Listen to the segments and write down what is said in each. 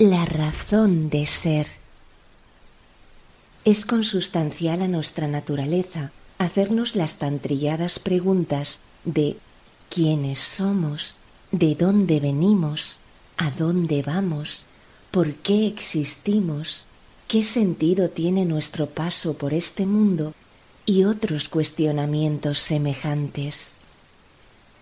La razón de ser. Es consustancial a nuestra naturaleza hacernos las tan trilladas preguntas de quiénes somos, de dónde venimos, a dónde vamos, por qué existimos, qué sentido tiene nuestro paso por este mundo y otros cuestionamientos semejantes.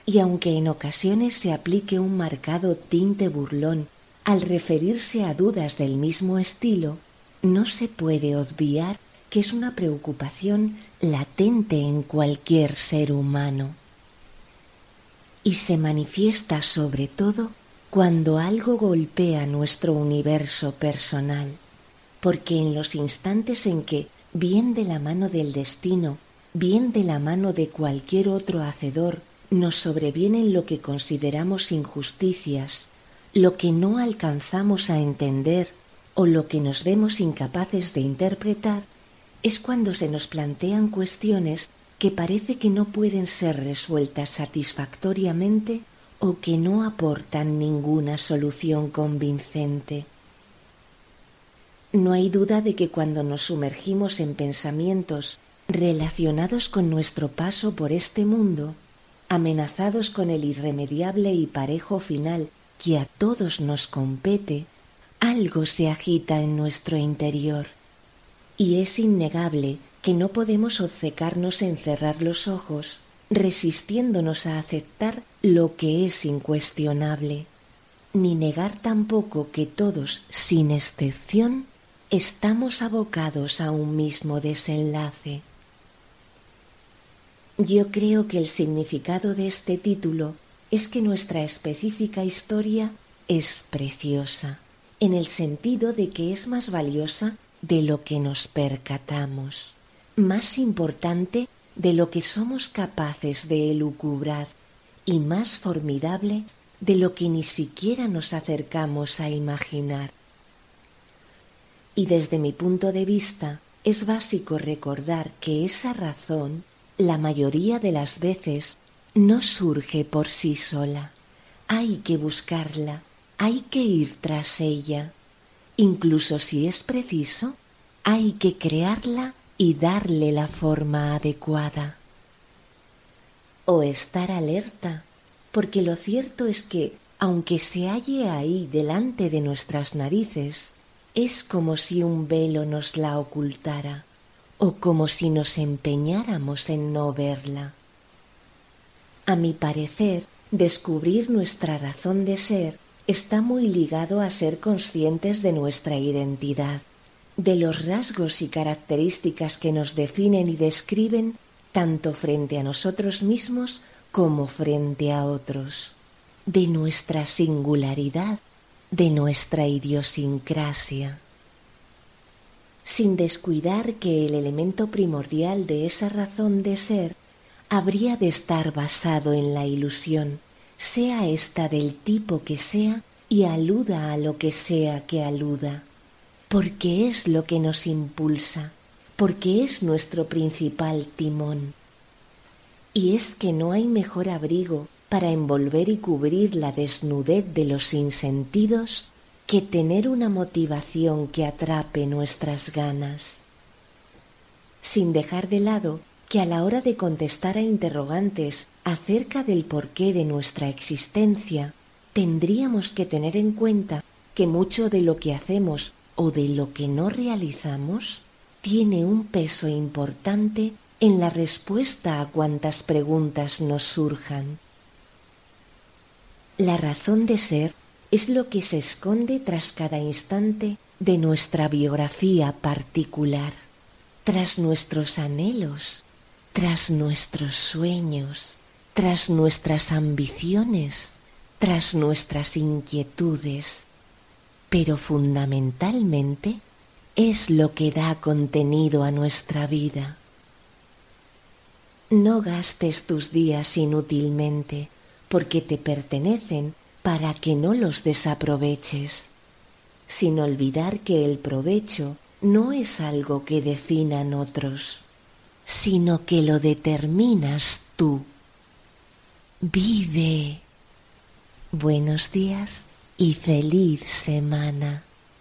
Y aunque en ocasiones se aplique un marcado tinte burlón al referirse a dudas del mismo estilo, no se puede obviar que es una preocupación latente en cualquier ser humano. Y se manifiesta sobre todo cuando algo golpea nuestro universo personal, porque en los instantes en que, bien de la mano del destino, bien de la mano de cualquier otro hacedor, nos sobrevienen lo que consideramos injusticias, lo que no alcanzamos a entender o lo que nos vemos incapaces de interpretar, es cuando se nos plantean cuestiones que parece que no pueden ser resueltas satisfactoriamente o que no aportan ninguna solución convincente. No hay duda de que cuando nos sumergimos en pensamientos relacionados con nuestro paso por este mundo, amenazados con el irremediable y parejo final que a todos nos compete, algo se agita en nuestro interior. Y es innegable que no podemos obcecarnos en cerrar los ojos, resistiéndonos a aceptar lo que es incuestionable, ni negar tampoco que todos, sin excepción, estamos abocados a un mismo desenlace. Yo creo que el significado de este título es que nuestra específica historia es preciosa, en el sentido de que es más valiosa de lo que nos percatamos, más importante de lo que somos capaces de elucubrar y más formidable de lo que ni siquiera nos acercamos a imaginar. Y desde mi punto de vista es básico recordar que esa razón, la mayoría de las veces, no surge por sí sola. Hay que buscarla, hay que ir tras ella. Incluso si es preciso, hay que crearla y darle la forma adecuada. O estar alerta, porque lo cierto es que, aunque se halle ahí delante de nuestras narices, es como si un velo nos la ocultara, o como si nos empeñáramos en no verla. A mi parecer, descubrir nuestra razón de ser está muy ligado a ser conscientes de nuestra identidad, de los rasgos y características que nos definen y describen tanto frente a nosotros mismos como frente a otros, de nuestra singularidad, de nuestra idiosincrasia, sin descuidar que el elemento primordial de esa razón de ser habría de estar basado en la ilusión, sea ésta del tipo que sea y aluda a lo que sea que aluda, porque es lo que nos impulsa, porque es nuestro principal timón. Y es que no hay mejor abrigo para envolver y cubrir la desnudez de los sinsentidos que tener una motivación que atrape nuestras ganas. Sin dejar de lado que a la hora de contestar a interrogantes acerca del porqué de nuestra existencia, tendríamos que tener en cuenta que mucho de lo que hacemos o de lo que no realizamos tiene un peso importante en la respuesta a cuantas preguntas nos surjan. La razón de ser es lo que se esconde tras cada instante de nuestra biografía particular, tras nuestros anhelos, tras nuestros sueños, tras nuestras ambiciones, tras nuestras inquietudes. pero fundamentalmente es lo que da contenido a nuestra vida. No gastes tus días inútilmente, porque te pertenecen para que no los desaproveches, sin olvidar que el provecho no es algo que definan otros, sino que lo determinas tú. Vive. Buenos días y feliz semana.